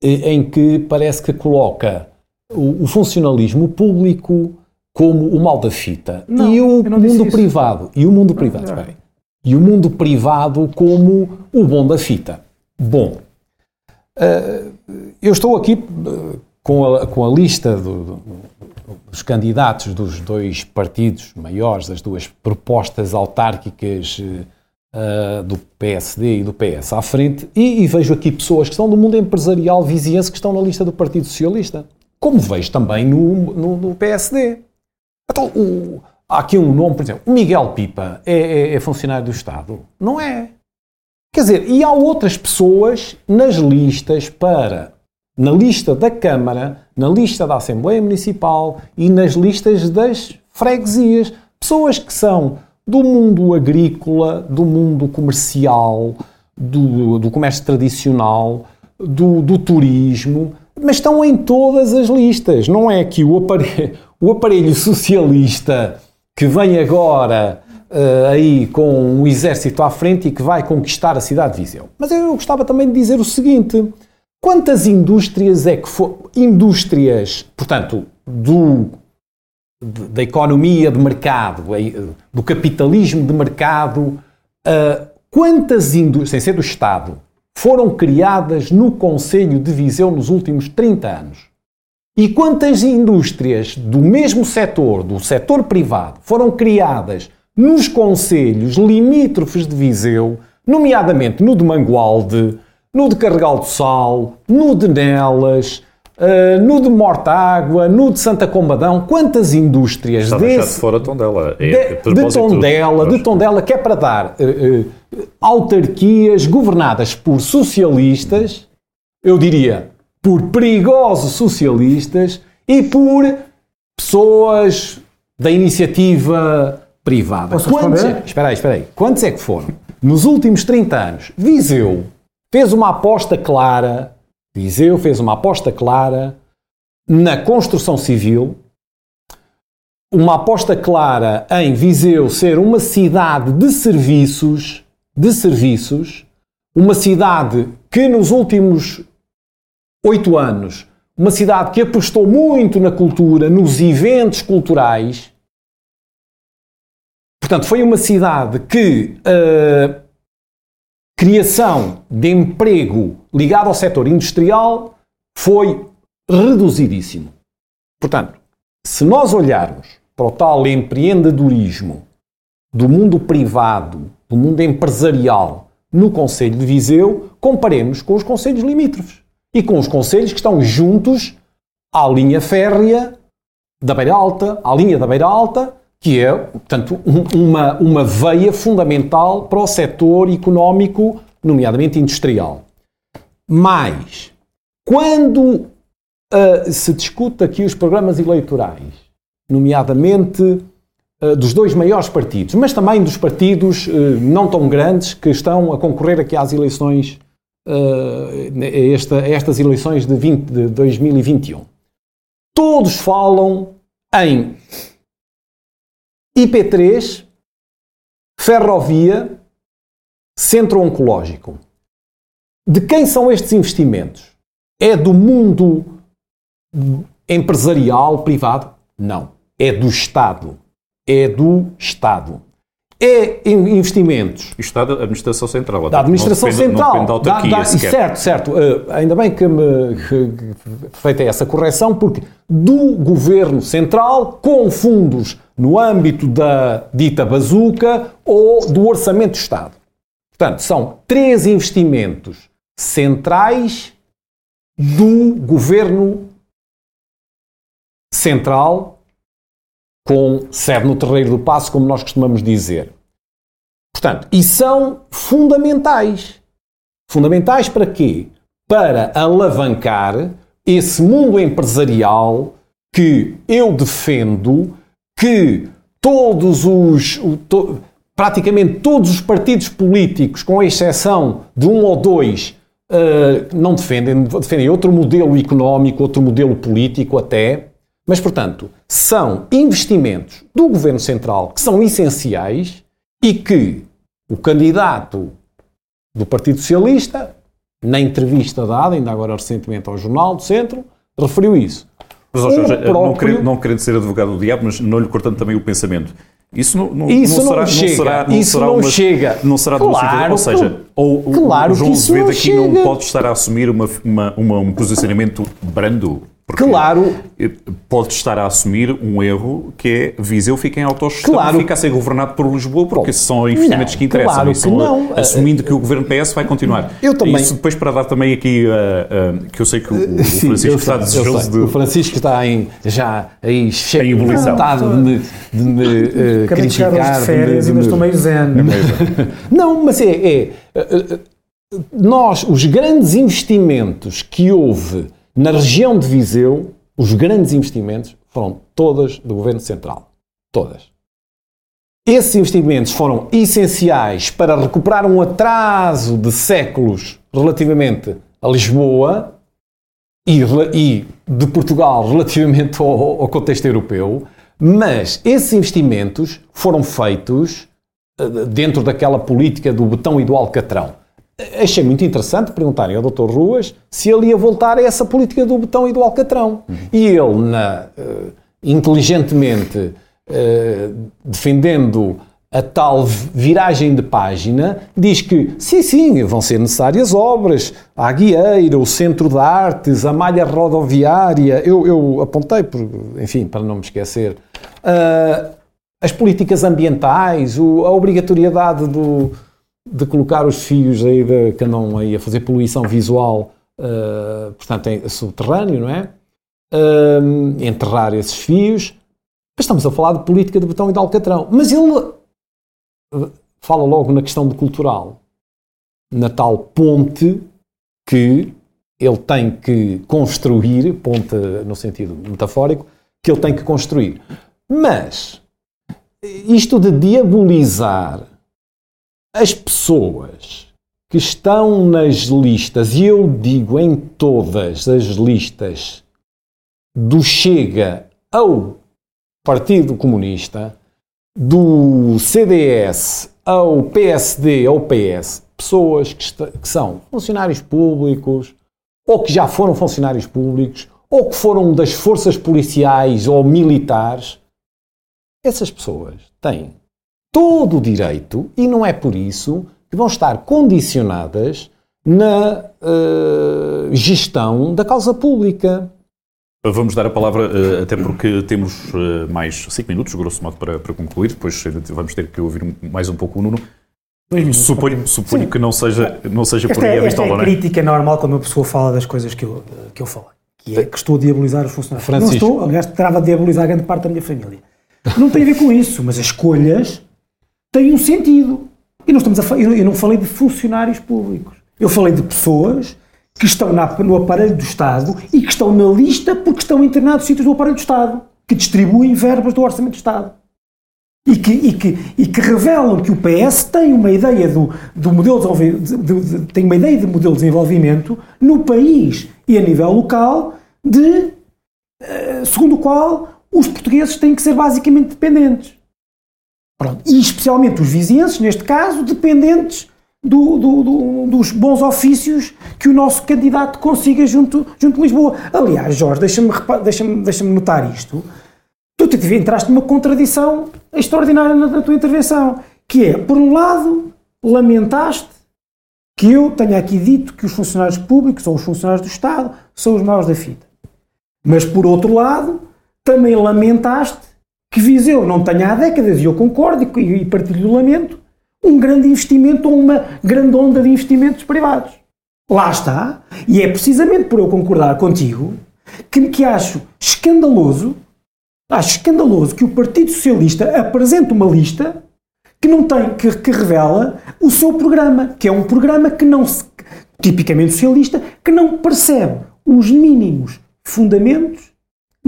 em que parece que coloca o, o funcionalismo público como o mal da fita. Não, e o mundo privado. E o mundo privado. e o mundo privado como o bom da fita. Bom, uh, eu estou aqui uh, com, a, com a lista do, do, dos candidatos dos dois partidos maiores, das duas propostas autárquicas uh, do PSD e do PS à frente, e, e, vejo aqui pessoas que são do mundo empresarial viziense que estão na lista do Partido Socialista, como vejo também no, no, no PSD. Então, o, há aqui um nome, por exemplo, o Miguel Pipa é, é, é funcionário do Estado? Não é. Quer dizer, e há outras pessoas nas listas para na lista da Câmara, na lista da Assembleia Municipal e nas listas das freguesias. Pessoas que são do mundo agrícola, do mundo comercial, do, do comércio tradicional, do, do, turismo, mas estão em todas as listas. Não é que o aparelho, o aparelho socialista que vem agora uh, aí com o exército à frente e que vai conquistar a cidade de Viseu. Mas eu gostava também de dizer o seguinte: quantas indústrias é que foram. Indústrias, portanto, do da economia de mercado, do capitalismo de mercado, quantas indústrias, sem ser do Estado, foram criadas no Conselho de Viseu nos últimos 30 anos? E quantas indústrias do mesmo setor, do setor privado, foram criadas nos conselhos limítrofes de Viseu, nomeadamente no de Mangualde, no de Carregal do Sal, no de Nelas, Uh, no de Mortágua, no de Santa Combadão, quantas indústrias Está desse, de fora Tondela. É, de, de Tondela, de Tondela, que é para dar uh, uh, autarquias governadas por socialistas, eu diria, por perigosos socialistas e por pessoas da iniciativa privada. Posso Quantos, responder? espera aí, espera aí. Quantos é que foram? Nos últimos 30 anos, Viseu fez uma aposta clara Viseu fez uma aposta clara na construção civil, uma aposta clara em Viseu ser uma cidade de serviços, de serviços, uma cidade que nos últimos oito anos, uma cidade que apostou muito na cultura, nos eventos culturais. Portanto, foi uma cidade que uh, criação de emprego ligado ao setor industrial foi reduzidíssimo. Portanto, se nós olharmos para o tal empreendedorismo do mundo privado, do mundo empresarial no Conselho de Viseu, comparemos com os conselhos limítrofes e com os conselhos que estão juntos à linha férrea da Beira Alta, à linha da Beira Alta que é, portanto, uma, uma veia fundamental para o setor económico, nomeadamente industrial. Mas, quando uh, se discute aqui os programas eleitorais, nomeadamente dos dois maiores partidos, mas também dos partidos uh, não tão grandes que estão a concorrer aqui às eleições, a, esta, a estas eleições de, 20, de 2021, todos falam em IP3, ferrovia, centro oncológico. De quem são estes investimentos? É do mundo empresarial, privado? Não. É do Estado. É do Estado. É investimentos. Isto da Administração Central. Da Administração depende, Central. Da autarquia da, da, certo, certo. Uh, ainda bem que me que, feita essa correção, porque do Governo Central com fundos no âmbito da dita bazuca ou do Orçamento do Estado. Portanto, são três investimentos centrais do Governo Central com sede no Terreiro do Passo, como nós costumamos dizer. Portanto, e são fundamentais. Fundamentais para quê? Para alavancar esse mundo empresarial que eu defendo que todos os. To, praticamente todos os partidos políticos, com exceção de um ou dois, uh, não defendem, defendem outro modelo económico, outro modelo político até, mas, portanto, são investimentos do Governo Central que são essenciais e que o candidato do Partido Socialista, na entrevista dada, ainda agora recentemente ao Jornal do Centro, referiu isso. Mas, oh, Jorge, próprio... não, querendo, não, querendo, ser advogado do diabo, mas não lhe cortando também o pensamento. Isso não, não, isso não, será, chega, não será, não isso será não uma, chega. Não será claro, Ou seja, ou claro o João que Azevedo aqui chega. não pode estar a assumir uma, uma, uma, um posicionamento brando porque claro. Pode estar a assumir um erro que é Viseu fica em autogestão claro. fica a ser governado por Lisboa, porque são investimentos não, que interessam. Claro que não. Assumindo que o governo PS vai continuar. Eu também. Isso depois para dar também aqui, uh, uh, que eu sei que o, o Sim, Francisco está desejoso de... O Francisco está em, já aí cheio em ebulição. de me, de me uh, criticar. De férias, de, ainda estou meio zen. não, mas é... é nós, os grandes investimentos que houve Na região de Viseu, os grandes investimentos foram todas do Governo Central. Todas. Esses investimentos foram essenciais para recuperar um atraso de séculos relativamente a Lisboa e, e de Portugal relativamente ao, ao, contexto europeu, mas esses investimentos foram feitos eh, dentro daquela política do betão e do alcatrão. Achei muito interessante perguntarem ao Dr. Ruas se ele ia voltar a essa política do betão e do alcatrão. Uhum. E ele, na, uh, inteligentemente, uh, defendendo a tal viragem de página, diz que sim, sim, vão ser necessárias obras, a Guieira, o Centro de Artes, a malha rodoviária, eu, eu apontei, por, enfim, para não me esquecer, uh, as políticas ambientais, o, a obrigatoriedade do, de colocar os fios aí de, que andam aí a fazer poluição visual, uh, portanto, em subterrâneo, não é? Uh, enterrar esses fios. Mas estamos a falar de política de betão e de alcatrão. Mas ele fala logo na questão de cultural, na tal ponte que ele tem que construir, ponte no sentido metafórico, que ele tem que construir. Mas isto de diabolizar as pessoas que estão nas listas, e eu digo em todas as listas do Chega ao Partido Comunista, do CDS ao PSD ao PS, pessoas que, que, são funcionários públicos, ou que já foram funcionários públicos, ou que foram das forças policiais ou militares, essas pessoas têm todo o direito, e não é por isso que vão estar condicionadas na uh, gestão da causa pública. Vamos dar a palavra, uh, até porque temos uh, mais cinco minutos, grosso modo, para, para, concluir. Depois vamos ter que ouvir mais um pouco o Nuno. Suponho, suponho que não seja, não seja por aí a esta é a é? crítica normal quando uma pessoa fala das coisas que eu, que eu falei. Que é que estou a diabolizar os funcionários. Francisco. Não estou, aliás, trava a diabolizar grande parte da minha família. Não tem a ver com isso, mas as escolhas têm um sentido. E não estamos a, eu não falei de funcionários públicos. Eu falei de pessoas que estão na, no aparelho do Estado e que estão na lista porque estão internados sítios do aparelho do Estado, que distribuem verbas do Orçamento do Estado. E que, e, que, e que revelam que o PS tem uma ideia do, do modelo de, de, de, tem uma ideia de modelo de desenvolvimento no país e a nível local de uh, segundo o qual os portugueses têm que ser basicamente dependentes. Pronto. E especialmente os vizinhenses, neste caso, dependentes do, do, do, dos bons ofícios que o nosso candidato consiga junto, junto de Lisboa. Aliás, Jorge, deixa-me deixa deixa notar isto. Tu entraste numa contradição extraordinária na, na tua intervenção, que é, por um lado, lamentaste que eu tenha aqui dito que os funcionários públicos ou os funcionários do Estado são os maus da fita. Mas, por outro lado, também lamentaste que Viseu não tenha há décadas, e eu concordo e partilho o lamento, um grande investimento ou uma grande onda de investimentos privados. Lá está, e é precisamente por eu concordar contigo que, que acho escandaloso, acho escandaloso que o Partido Socialista apresente uma lista que não tem, que, que revela o seu programa, que é um programa que não se, tipicamente socialista, que não percebe os mínimos fundamentos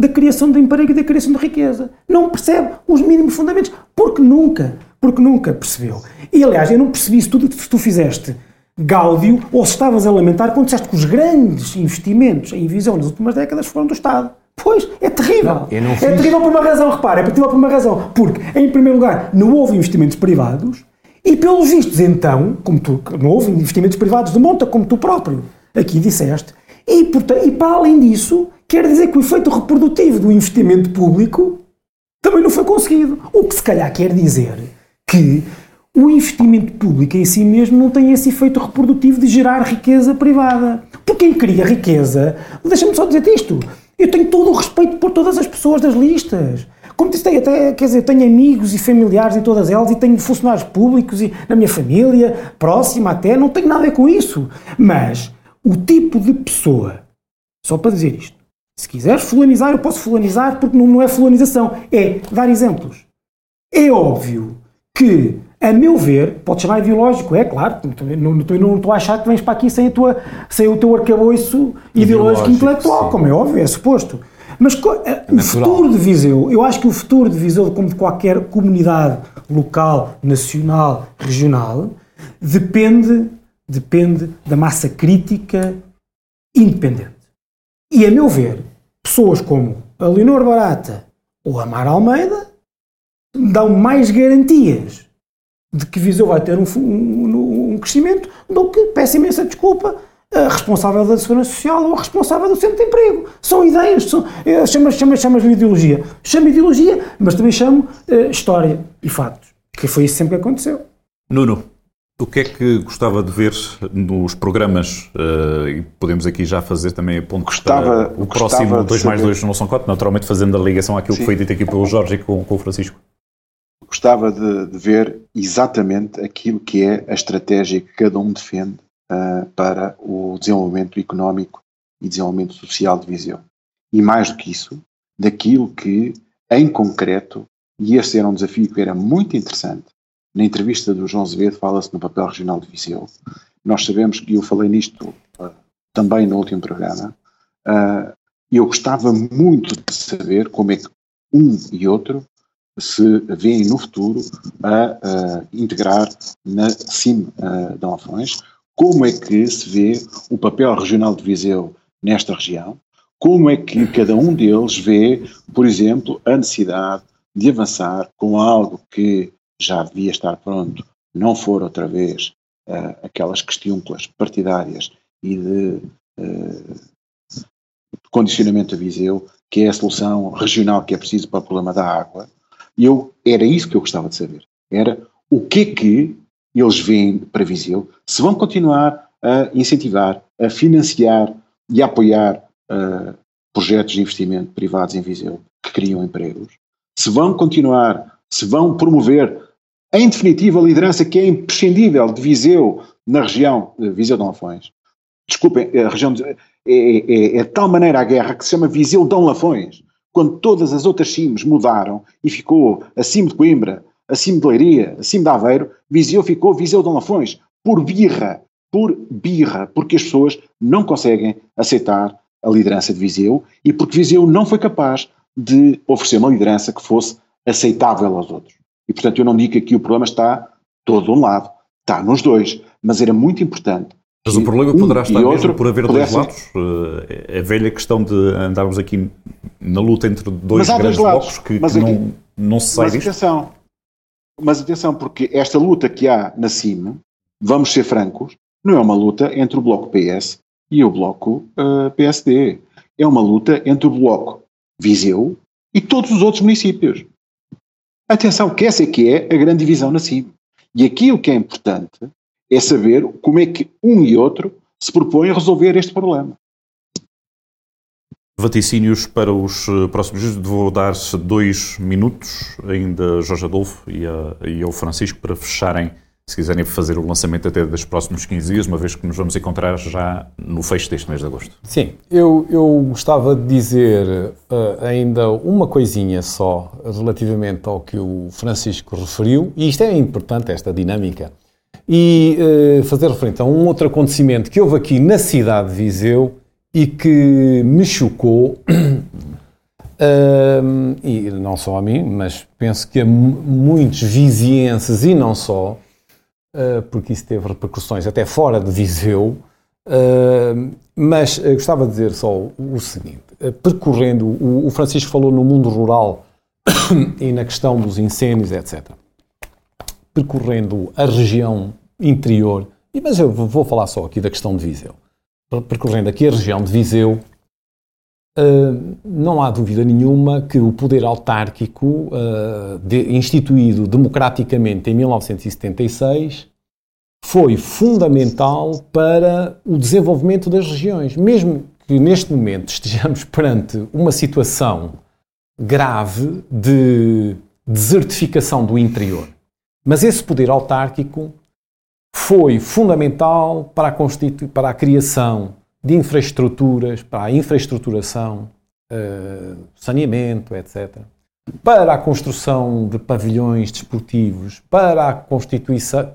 da criação de emprego e da criação de riqueza. Não percebe os mínimos fundamentos, porque nunca, porque nunca percebeu. E aliás, eu não percebi se tu, se tu fizeste gáudio ou se estavas a lamentar quando disseste que os grandes investimentos em visão nas últimas décadas foram do Estado. Pois, é terrível. Não, é terrível por uma razão, repara, é terrível por uma razão. Porque, em primeiro lugar, não houve investimentos privados e, pelos vistos, então, como tu, não houve investimentos privados de monta, como tu próprio aqui disseste, e, portanto, e para além disso, quer dizer que o efeito reprodutivo do investimento público também não foi conseguido. O que se calhar quer dizer que o investimento público em si mesmo não tem esse efeito reprodutivo de gerar riqueza privada. Porque quem cria riqueza, deixa-me só dizer isto, eu tenho todo o respeito por todas as pessoas das listas. Como disse, até, quer dizer, tenho amigos e familiares em todas elas e tenho funcionários públicos e na minha família, próxima até, não tenho nada a ver com isso. Mas o tipo de pessoa, só para dizer isto, se quiseres fulanizar, eu posso fulanizar porque não, não é fulanização, é dar exemplos. É óbvio que A meu ver, pode chamar ideológico, é claro, não, não, não estou a achar que vens para aqui sem, a tua, sem o teu arcabouço ideológico intelectual, sim. como é óbvio, é suposto. Mas é o futuro de Viseu, eu acho que o futuro de Viseu, como de qualquer comunidade local, nacional, regional, depende, depende da massa crítica independente. E, a meu ver, pessoas como a Leonor Barata ou a Mara Almeida dão mais garantias de que Viseu vai ter um, um, um crescimento do que, peço imensa desculpa, a responsável da Segurança Social ou a responsável do Centro de Emprego. São ideias, são, eh, chamas, chamas, chamas de ideologia. Chamo ideologia, mas também chamo uh, história e factos, que foi isso sempre que aconteceu. Nuno, o que é que gostava de ver nos programas, uh, e podemos aqui já fazer também a ponto gostava, para o próximo 2 mais 2 não são 4, naturalmente fazendo a ligação àquilo Sim. que foi dito aqui pelo Jorge e com, com o Francisco gostava de, de, ver exatamente aquilo que é a estratégia que cada um defende uh, para o desenvolvimento económico e desenvolvimento social de Viseu. E mais do que isso, daquilo que, em concreto, e esse era um desafio que era muito interessante, na entrevista do João Azevedo fala-se no papel regional de Viseu. Nós sabemos que eu falei nisto uh, também no último programa. Uh, eu gostava muito de saber como é que um e outro se veem no futuro a, integrar na CIM uh, de Alfões, como é que se vê o papel regional de Viseu nesta região, como é que cada um deles vê, por exemplo, a necessidade de avançar com algo que já devia estar pronto, não for outra vez uh, aquelas questões partidárias e de uh, condicionamento a Viseu, que é a solução regional que é preciso para o problema da água, e eu, era isso que eu gostava de saber. Era o que é que eles veem para Viseu, se vão continuar a incentivar, a financiar e a apoiar uh, projetos de investimento privados em Viseu que criam empregos, se vão continuar, se vão promover, em definitiva, a liderança que é imprescindível de Viseu na região de Viseu de Lafões. Desculpem, a região de, é, é, é, de tal maneira a guerra que se chama Viseu Dom Lafões quando todas as outras cimes mudaram e ficou acima de Coimbra, acima de Leiria, acima de Aveiro, Viseu ficou Viseu de Lafões, por birra, por birra, porque as pessoas não conseguem aceitar a liderança de Viseu e porque Viseu não foi capaz de oferecer uma liderança que fosse aceitável aos outros. E portanto eu não digo que aqui o problema está todo de um lado, está nos dois, mas era muito importante mas o problema poderá um estar mesmo por haver dois lados. É a velha questão de andarmos aqui na luta entre dois grandes blocos que, que aqui, não, não se sai mas disto. Atenção, mas atenção, porque esta luta que há na CIM, vamos ser francos, não é uma luta entre o bloco PS e o bloco uh, eh, PSD. É uma luta entre o bloco Viseu e todos os outros municípios. Atenção, que essa é que é a grande divisão na. E aquilo que é importante é saber como é que um e outro se propõem a resolver este problema. Vaticínios para os eh, próximos dias. Vou dar dois minutos ainda Jorge Adolfo e, a, e ao Francisco para fecharem, se quiserem fazer o lançamento até dos próximos 15 dias, uma vez que nos vamos encontrar já no fecho deste mês de agosto. Sim, eu, eu gostava de dizer uh, ainda uma coisinha só relativamente ao que o Francisco referiu, e isto é importante, esta dinâmica e uh, fazer referente a um outro acontecimento que houve aqui na cidade de Viseu e que me chocou, uh, e não só a mim, mas penso que a muitos vizienses e não só, porque isso teve repercussões até fora de Viseu, mas gostava de dizer só o seguinte, percorrendo, o, o Francisco falou no mundo rural e na questão dos incêndios, etc percorrendo a região interior, mas eu vou falar só aqui da questão de Viseu. Percorrendo aqui a região de Viseu, Não há dúvida nenhuma que o poder autárquico, uh, de, instituído democraticamente em 1976, foi fundamental para o desenvolvimento das regiões. Mesmo que neste momento estejamos perante uma situação grave de desertificação do interior, mas esse poder autárquico foi fundamental para a, para a criação de infraestruturas, para a infraestruturação, uh, saneamento, etc. para a construção de pavilhões desportivos, para a constituição,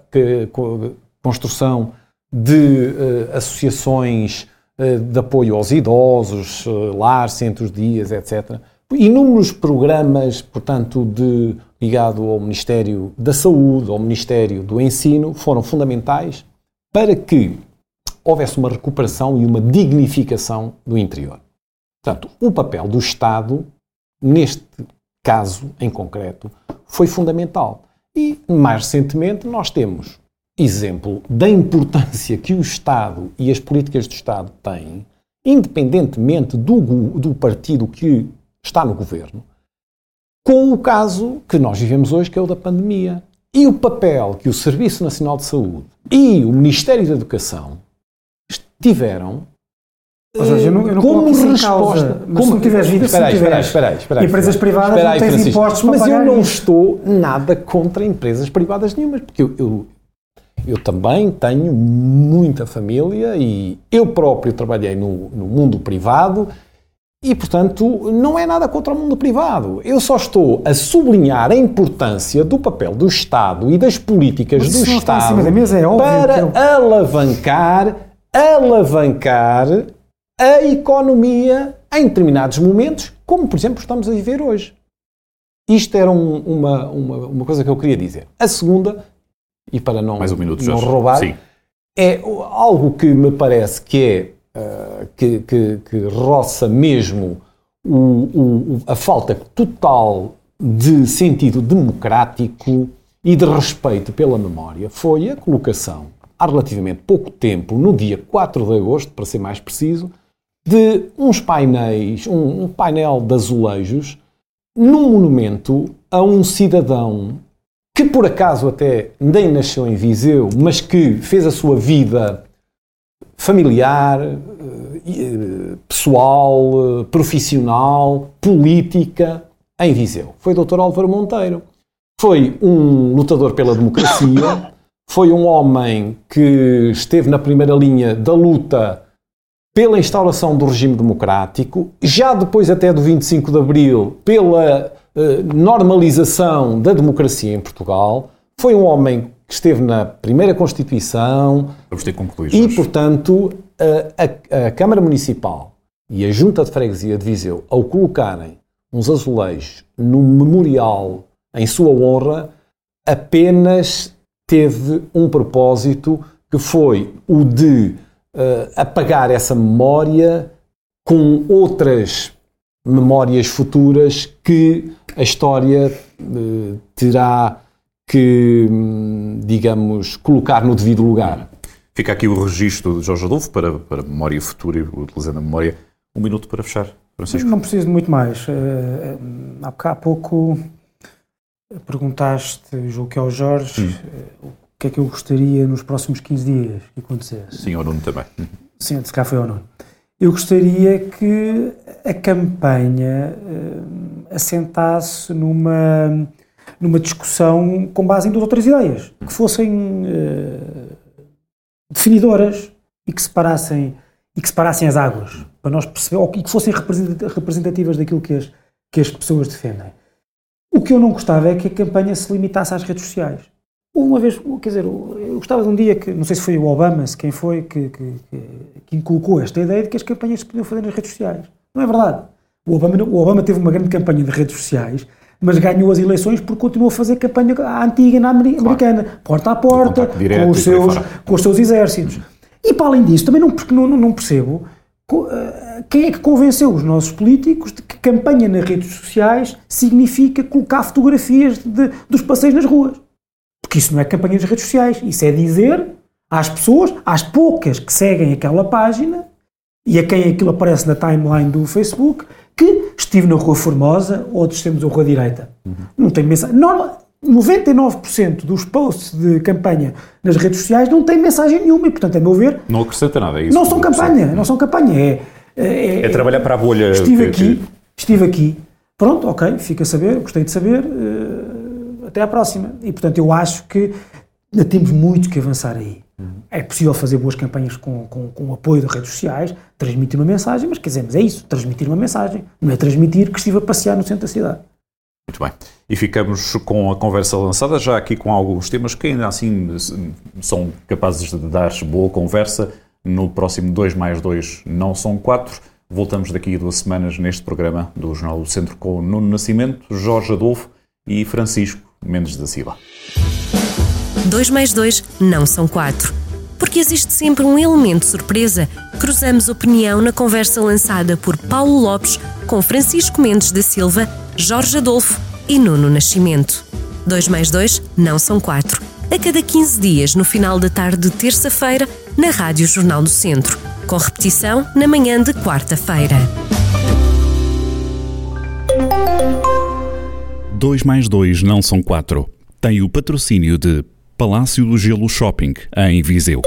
construção de uh, associações uh, de apoio aos idosos, uh, lar, centros dias, etc. Inúmeros programas, portanto, de, ligado ao Ministério da Saúde, ao Ministério do Ensino, foram fundamentais para que houvesse uma recuperação e uma dignificação do interior. Portanto, o papel do Estado, neste caso em concreto, foi fundamental. E, mais recentemente, nós temos exemplo da importância que o Estado e as políticas do Estado têm, independentemente do, do partido que está no governo, com o caso que nós vivemos hoje, que é o da pandemia. E o papel que o Serviço Nacional de Saúde e o Ministério da Educação tiveram ou seja, eu não, eu não como resposta, mas como, se não tiveres vida, espera aí, espera aí, espera aí, espera aí, empresas privadas não tens impostos Mas para eu não isso. estou nada contra empresas privadas nenhumas, porque eu, eu, eu também tenho muita família e eu próprio trabalhei no, no mundo privado e, portanto, não é nada contra o mundo privado. Eu só estou a sublinhar a importância do papel do Estado e das políticas Mas do Estado é para eu- alavancar, alavancar a economia em determinados momentos, como, por exemplo, estamos a viver hoje. Isto era um- uma, uma, uma coisa que eu queria dizer. A segunda, e para não, Mais um minuto, não roubar, Sim. é algo que me parece que é uh, que, que, que roça mesmo o- o- a falta total de sentido democrático e de respeito pela memória foi a colocação, há relativamente pouco tempo, no dia 4 de agosto, para ser mais preciso, de uns painéis, um, um painel de azulejos num monumento a um cidadão que por acaso até nem nasceu em Viseu, mas que fez a sua vida familiar, eh, eh, pessoal, eh, profissional, política em Viseu. Foi o Dr. Álvaro Monteiro. Foi um lutador pela democracia, foi um homem que esteve na primeira linha da luta pela instauração do regime democrático, já depois até do 25 de Abril, pela eh, normalização da democracia em Portugal. Foi um homem que esteve na primeira Constituição Vamos ter que concluir. e, Jorge. portanto, a, a- a Câmara Municipal e a Junta de Freguesia de Viseu, ao colocarem uns azulejos num memorial em sua honra, apenas teve um propósito que foi o de eh, apagar essa memória com outras memórias futuras que a história eh, terá que, hum, digamos, colocar no devido lugar. Fica aqui o registro de Jorge Adolfo para, para memória futura, e utilizando a memória. Um minuto para fechar. Francisco. Não preciso de muito mais. Há boca- há pouco perguntaste, julgo que ao Jorge, eh, o que é que eu gostaria nos próximos 15 dias que acontecesse. Sim, ao Nuno também. Sim, se cá foi ou não. Eu gostaria que a campanha eh, assentasse numa, numa discussão com base em duas ou três ideias, que fossem eh, definidoras e que separassem e que separassem as águas, para nós perceber, ou que que fossem representa- representativas daquilo que as, que as pessoas defendem. O que eu não gostava é que a campanha se limitasse às redes sociais. Uma vez, quer dizer, eu gostava de um dia que, não sei se foi o Obama, se quem foi, que, que, que, inculcou esta ideia de que as campanhas se podiam fazer nas redes sociais. Não é verdade. O Obama, o Obama teve uma grande campanha de redes sociais, mas ganhou as eleições porque continuou a fazer campanha à antiga na ameri- americana, porta a porta, direto com, os seus, com os seus exércitos. E para além disso, também não, não, não- percebo quem é que convenceu os nossos políticos de que campanha nas redes sociais significa colocar fotografias de- dos passeios nas ruas. Porque isso não é campanha nas redes sociais. Isso é dizer às pessoas, às poucas que seguem aquela página e a quem aquilo aparece na timeline do Facebook, que estive na Rua Formosa ou descemos a Rua Direita. Não tem mensagem. Normal, 99% dos posts de campanha nas redes sociais não têm mensagem nenhuma e, portanto, a meu ver, Não acrescenta nada, é isso. não são campanha, não são campanha. É, é, É trabalhar para a bolha. Estive que- aqui, estive aqui. Pronto, ok, fica a saber, gostei de saber. eh, até à próxima. E portanto, eu acho que ainda temos muito que avançar aí. É possível fazer boas campanhas com, com, com o apoio das redes sociais, transmitir uma mensagem, mas quer dizer, mas é isso, transmitir uma mensagem. Não é transmitir que estive a passear no centro da cidade. Muito bem. E ficamos com a conversa lançada, já aqui com alguns temas que ainda assim são capazes de dar boa conversa. No próximo 2 mais 2 não são 4. Voltamos daqui a duas semanas neste programa do Jornal do Centro com Nuno Nascimento, Jorge Adolfo e Francisco Mendes da Silva. 2 mais 2 não são 4. Porque existe sempre um elemento surpresa. Cruzamos opinião na conversa lançada por Paulo Lopes com Francisco Mendes da Silva, Jorge Adolfo e Nuno Nascimento. 2 mais 2 não são 4. A cada 15 dias, no final da tarde de terça-feira, na Rádio Jornal do Centro. Com repetição na manhã de quarta-feira. 2 mais 2 não são 4. Tem o patrocínio de Palácio do Gelo Shopping, em Viseu.